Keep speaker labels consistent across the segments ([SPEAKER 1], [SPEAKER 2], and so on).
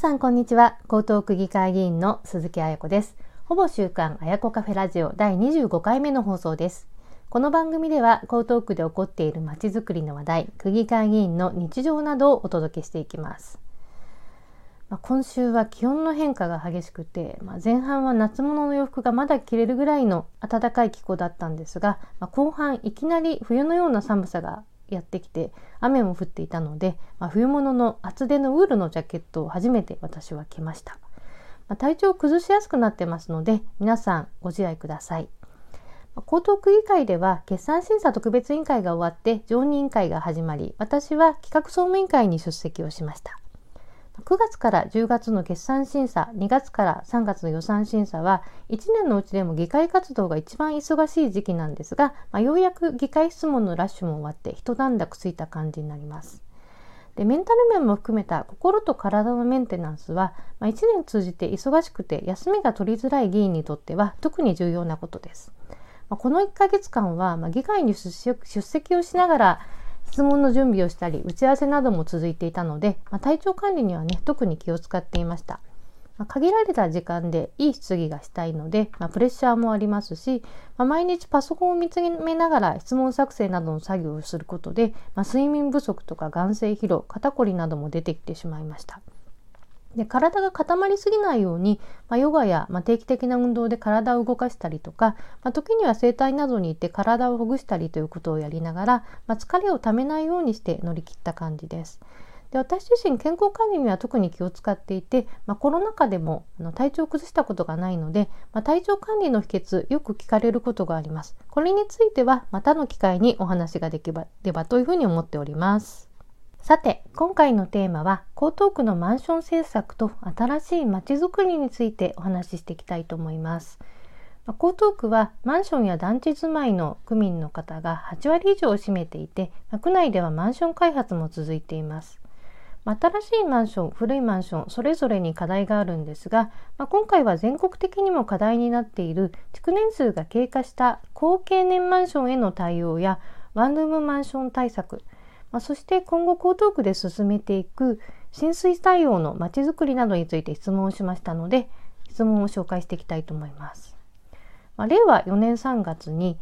[SPEAKER 1] さんこんにちは。江東区議会議員の鈴木彩子です。ほぼ週刊彩子カフェラジオ第25回目の放送です。この番組では江東区で起こっているまちづくりの話題、区議会議員の日常などをお届けしていきます。まあ、今週は気温の変化が激しくて、まあ、前半は夏物の洋服がまだ着れるぐらいの暖かい気候だったんですが、まあ、後半いきなり冬のような寒さがやってきて雨も降っていたので、まあ、冬物の厚手のウールのジャケットを初めて私は着ました、まあ、体調を崩しやすくなってますので皆さんご自愛ください。江東区議会では決算審査特別委員会が終わって常任委員会が始まり私は企画総務委員会に出席をしました。9月から10月の決算審査、2月から3月の予算審査は、1年のうちでも議会活動が一番忙しい時期なんですが、まあ、ようやく議会質問のラッシュも終わって一段落ついた感じになります。でメンタル面も含めた心と体のメンテナンスは、まあ、1年通じて忙しくて休みが取りづらい議員にとっては特に重要なことです。まあ、この1ヶ月間は、まあ、議会に出席をしながら質問の準備をしたり打ち合わせなども続いていたので、まあ、体調管理にはね特に気を使っていました。まあ、限られた時間でいい質疑がしたいので、まあ、プレッシャーもありますし、まあ、毎日パソコンを見つめながら質問作成などの作業をすることで、ま睡眠不足とか眼性疲労肩こりなども出てきてしまいました。で体が固まりすぎないように、まあ、ヨガや、まあ、定期的な運動で体を動かしたりとか、まあ、時には整体などに行って体をほぐしたりということをやりながら、まあ、疲れをためないようにして乗り切った感じです。で私自身健康管理には特に気を使っていて、まあ、コロナ禍でもあの体調を崩したことがないので、まあ、体調管理の秘訣よく聞かれることがあります。これについてはまたの機会にお話ができればというふうに思っております。さて、今回のテーマは、江東区のマンション政策と新しいまちづくりについてお話ししていきたいと思います。江東区はマンションや団地住まいの区民の方が8割以上を占めていて、区内ではマンション開発も続いています。新しいマンション、古いマンション、それぞれに課題があるんですが、まあ、今回は全国的にも課題になっている築年数が経過した高経年マンションへの対応やワンルームマンション対策、まあ、そして今後江東区で進めていく浸水対応のまちづくりなどについて質問をしましたので質問を紹介していきたいと思います。まあ、令和4年3月に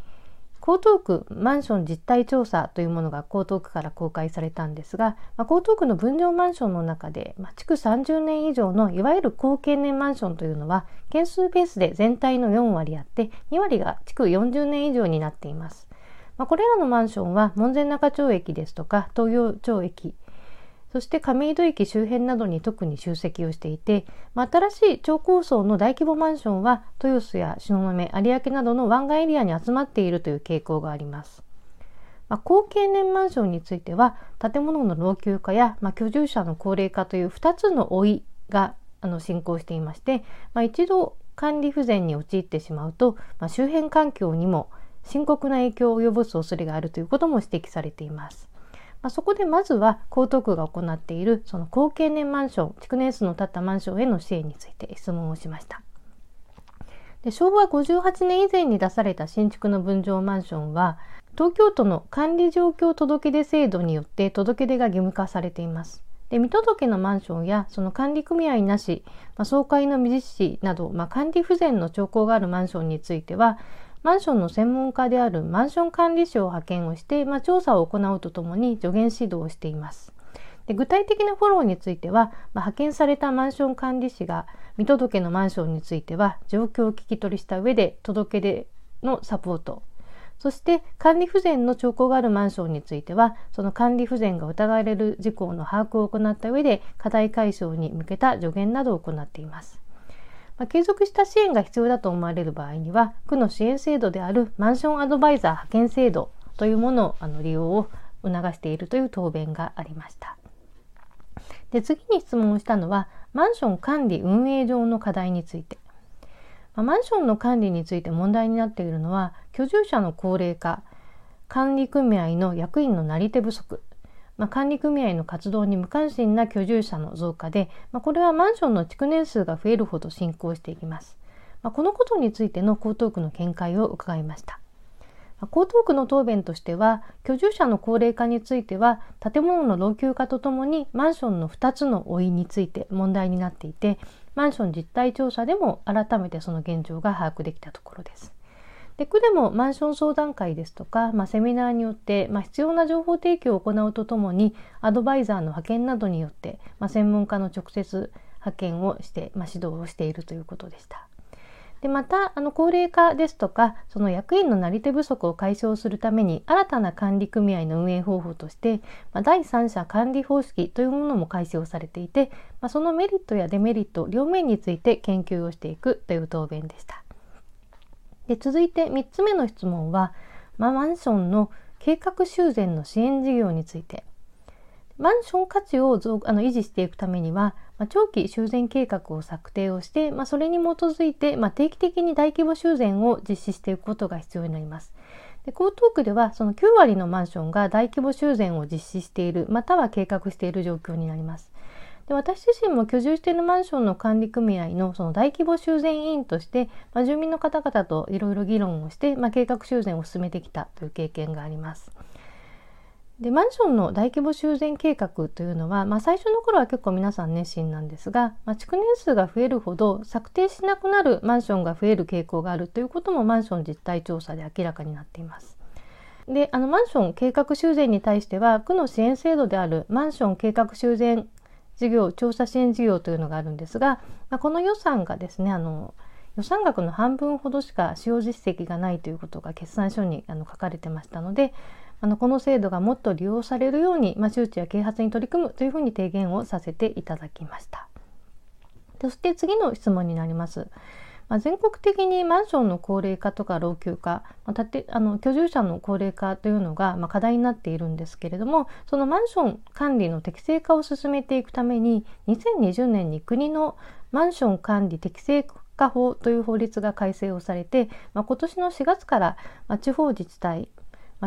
[SPEAKER 1] 江東区マンション実態調査というものが江東区から公開されたんですが、まあ、江東区の分譲マンションの中で、まあ、築30年以上のいわゆる高経年マンションというのは件数ベースで全体の4割あって2割が築40年以上になっています。まあ、これらのマンションは門前仲町駅ですとか東洋町駅そして亀戸駅周辺などに特に集積をしていて、まあ、新しい超高層の大規模マンションは豊洲や東雲、有明などの湾岸エリアに集まっているという傾向があります。まあ、高経年マンションについては建物の老朽化や、まあ、居住者の高齢化という2つの老いがあの進行していまして、まあ、一度管理不全に陥ってしまうと、まあ、周辺環境にも深刻な影響を及ぼす恐れがあるということも指摘されています。まあ、そこでまずは江東区が行っているその高経年マンション、築年数の経ったマンションへの支援について質問をしました。で昭和58年以前に出された新築の分譲マンションは東京都の管理状況届出制度によって届出が義務化されています。で未届のマンションやその管理組合なし、まあ、総会の未実施など、まあ、管理不全の兆候があるマンションについてはマンションの専門家であるマンション管理士を派遣をして、まあ、調査を行うとともに助言指導をしています。で具体的なフォローについては、まあ、派遣されたマンション管理士が未届けのマンションについては状況を聞き取りした上で届け出のサポートそして管理不全の兆候があるマンションについてはその管理不全が疑われる事項の把握を行った上で課題解消に向けた助言などを行っています。まあ、継続した支援が必要だと思われる場合には区の支援制度であるマンションアドバイザー派遣制度というものをあの利用を促しているという答弁がありました。で次に質問したのはマンション管理運営上の課題について。まあ、マンションの管理について問題になっているのは居住者の高齢化管理組合の役員のなり手不足まあ、管理組合の活動に無関心な居住者の増加で、まあ、これはマンションの築年数が増えるほど進行していきます。まあ、このことについての江東区の見解を伺いました。江東区の答弁としては居住者の高齢化については建物の老朽化とともにマンションの2つの老いについて問題になっていてマンション実態調査でも改めてその現状が把握できたところです。で区でもマンション相談会ですとか、まあ、セミナーによって、まあ、必要な情報提供を行うとともにアドバイザーの派遣などによって、まあ、専門家の直接派遣をして、ま、指導をしているということでした。でまたあの高齢化ですとかその役員のなり手不足を解消するために新たな管理組合の運営方法として、まあ、第三者管理方式というものも開始をされていて、まあ、そのメリットやデメリット両面について研究をしていくという答弁でした。で続いて3つ目の質問は、まあ、マンションの計画修繕の支援事業についてマンション価値をあの維持していくためには、まあ、長期修繕計画を策定をして、まあ、それに基づいて、まあ、定期的に大規模修繕を実施していくことが必要になります。で江東区ではその9割のマンションが大規模修繕を実施しているまたは計画している状況になります。で私自身も居住しているマンションの管理組合のその大規模修繕委員として、まあ、住民の方々といろいろ議論をして、まあ、計画修繕を進めてきたという経験があります。でマンションの大規模修繕計画というのは、まあ、最初の頃は結構皆さん熱心なんですが、まあ、築年数が増えるほど策定しなくなるマンションが増える傾向があるということもマンション実態調査で明らかになっています。であのマンション計画修繕に対しては区の支援制度であるマンション計画修繕事業調査支援事業というのがあるんですが、まあ、この予算がですねあの予算額の半分ほどしか使用実績がないということが決算書にあの書かれてましたので、あのこの制度がもっと利用されるように、まあ、周知や啓発に取り組むというふうに提言をさせていただきました。そして次の質問になります。まあ、全国的にマンションの高齢化とか老朽化、まあ、てあの居住者の高齢化というのが、ま、課題になっているんですけれどもそのマンション管理の適正化を進めていくために2020年に国のマンション管理適正化法という法律が改正をされて、まあ、今年の4月から、ま、地方自治体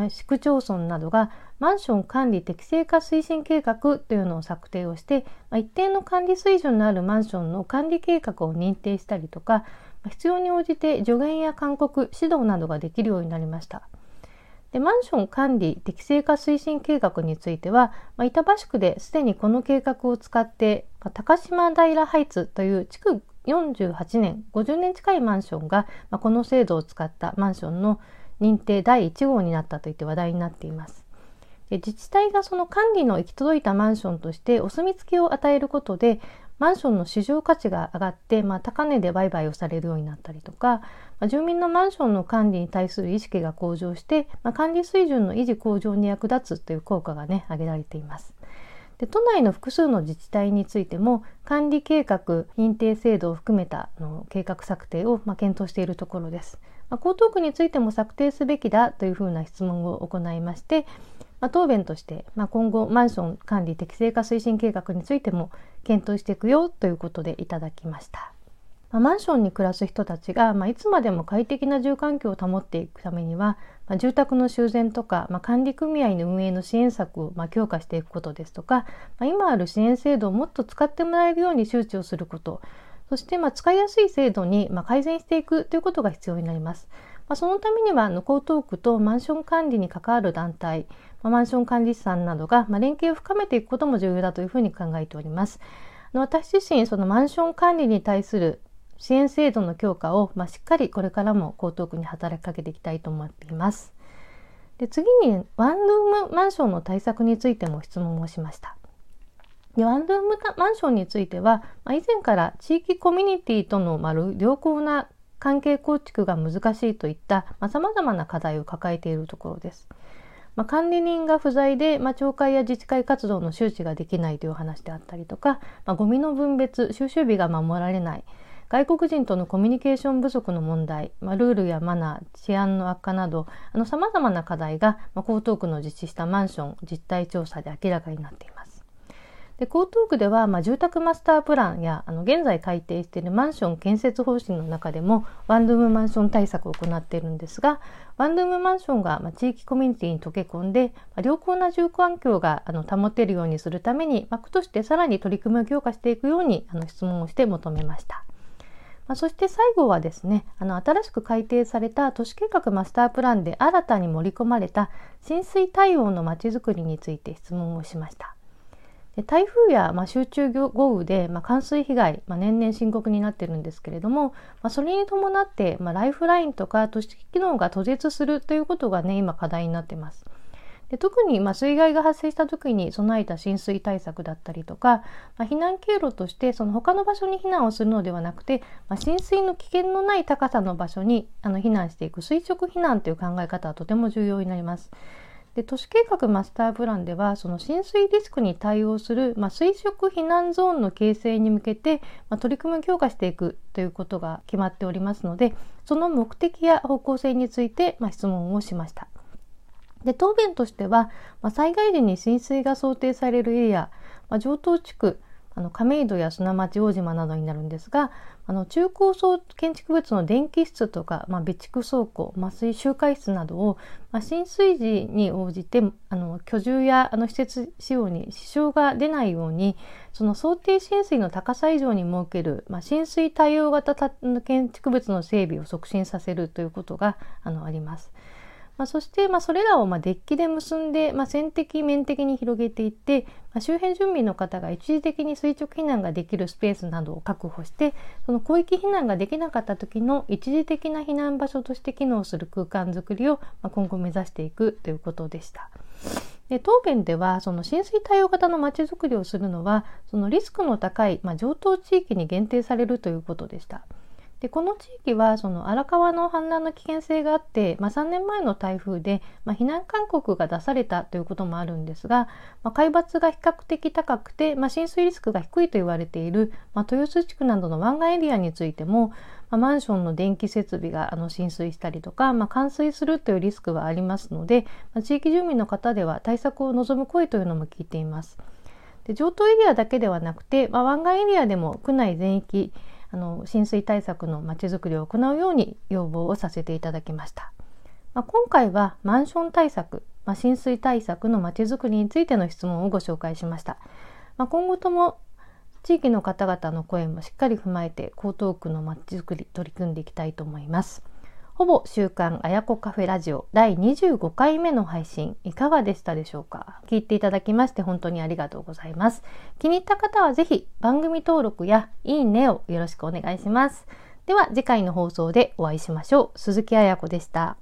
[SPEAKER 1] 市区町村などがマンション管理適正化推進計画というのを策定をして、ま、一定の管理水準のあるマンションの管理計画を認定したりとか、必要に応じて助言や勧告指導などができるようになりました。でマンション管理適正化推進計画については、まあ、板橋区ですでにこの計画を使って、まあ、高島平ハイツという築48年50年近いマンションが、まあ、この制度を使ったマンションの認定第1号になったといって話題になっています。自治体がその管理の行き届いたマンションとしてお墨付きを与えることでマンションの市場価値が上がって、まあ、高値で売買をされるようになったりとか、まあ、住民のマンションの管理に対する意識が向上して、まあ、管理水準の維持向上に役立つという効果がね挙げられています。で都内の複数の自治体についても管理計画認定制度を含めたの計画策定を、ま検討しているところです。ま江東区についても策定すべきだというふうな質問を行いまして、ま答弁として、ま今後マンション管理適正化推進計画についても検討していくよということでいただきました。まマンションに暮らす人たちが、まいつまでも快適な住環境を保っていくためには、ま住宅の修繕とか、ま管理組合の運営の支援策を、ま強化していくことですとか、ま今ある支援制度をもっと使ってもらえるように周知をすることそしてま使いやすい制度にま改善していくということが必要になります。まそのためには江東区とマンション管理に関わる団体、まマンション管理士さんなどがま連携を深めていくことも重要だというふうに考えております。私自身そのマンション管理に対する支援制度の強化を、まあ、しっかりこれからも江東区に働きかけていきたいと思っています。で次にワンルームマンションの対策についても質問をしました。でワンルームマンションについては、まあ、以前から地域コミュニティとの、まあ、良好な関係構築が難しいといったさまざ、まな課題を抱えているところです。まあ、管理人が不在で、まあ、町会や自治会活動の周知ができないという話であったりとか、まあ、ゴミの分別収集日が守られない外国人とのコミュニケーション不足の問題、まあ、ルールやマナー、治安の悪化など、さまざまな課題が、まあ、江東区の実施したマンション実態調査で明らかになっています。で江東区では、まあ、住宅マスタープランやあの現在改定しているマンション建設方針の中でもワンルームマンション対策を行っているんですがワンルームマンションが、まあ、地域コミュニティに溶け込んで、まあ、良好な住環境があの保てるようにするために、まあ、区としてさらに取り組みを強化していくようにあの質問をして求めました。まあ、そして最後はですねあの新しく改定された都市計画マスタープランで新たに盛り込まれた浸水対応のまちづくりについて質問をしました。で台風や、まあ、集中豪雨で、まあ、冠水被害、まあ、年々深刻になってるんですけれども、まあ、それに伴って、まあ、ライフラインとか都市機能が途絶するということがね今課題になってます。で特にまあ水害が発生した時に備えた浸水対策だったりとか、まあ、避難経路としてその他の場所に避難をするのではなくて、まあ、浸水の危険のない高さの場所にあの避難していく垂直避難という考え方はとても重要になります。で都市計画マスタープランではその浸水リスクに対応する、まあ、垂直避難ゾーンの形成に向けて、まあ、取り組みを強化していくということが決まっておりますのでその目的や方向性について、まあ、質問をしました。で答弁としては、ま、災害時に浸水が想定されるエリア、まあ、上東地区あの亀戸や砂町大島などになるんですがあの中高層建築物の電気室とか、まあ、備蓄倉庫麻酔集会室などを、まあ、浸水時に応じてあの居住やあの施設使用に支障が出ないようにその想定浸水の高さ以上に設ける、まあ、浸水対応型建築物の整備を促進させるということがあのあります。まあ、そして、まあ、それらをまあデッキで結んで、まあ、線的面的に広げていって、まあ、周辺住民の方が一時的に垂直避難ができるスペースなどを確保してその広域避難ができなかった時の一時的な避難場所として機能する空間づくりを、まあ、今後目指していくということでした。で答弁ではその浸水対応型のまちづくりをするのはそのリスクの高い、まあ、上等地域に限定されるということでした。でこの地域はその荒川の氾濫の危険性があって、まあ、3年前の台風で、まあ、避難勧告が出されたということもあるんですが、まあ、海抜が比較的高くて、まあ、浸水リスクが低いと言われている、まあ、豊洲地区などの湾岸エリアについても、まあ、マンションの電気設備があの浸水したりとか、まあ、冠水するというリスクはありますので、まあ、地域住民の方では対策を望む声というのも聞いています。で上東エリアだけではなくて、まあ、湾岸エリアでも区内全域あの浸水対策のまちづくりを行うように要望をさせていただきました。まあ、今回はマンション対策、まあ、浸水対策のまちづくりについての質問をご紹介しました。まあ、今後とも地域の方々の声もしっかり踏まえて江東区のまちづくり取り組んでいきたいと思います。ほぼ週刊あやこカフェラジオ第25回目の配信いかがでしたでしょうか？聞いていただきまして本当にありがとうございます。気に入った方はぜひ番組登録やいいねをよろしくお願いします。では次回の放送でお会いしましょう。鈴木あやこでした。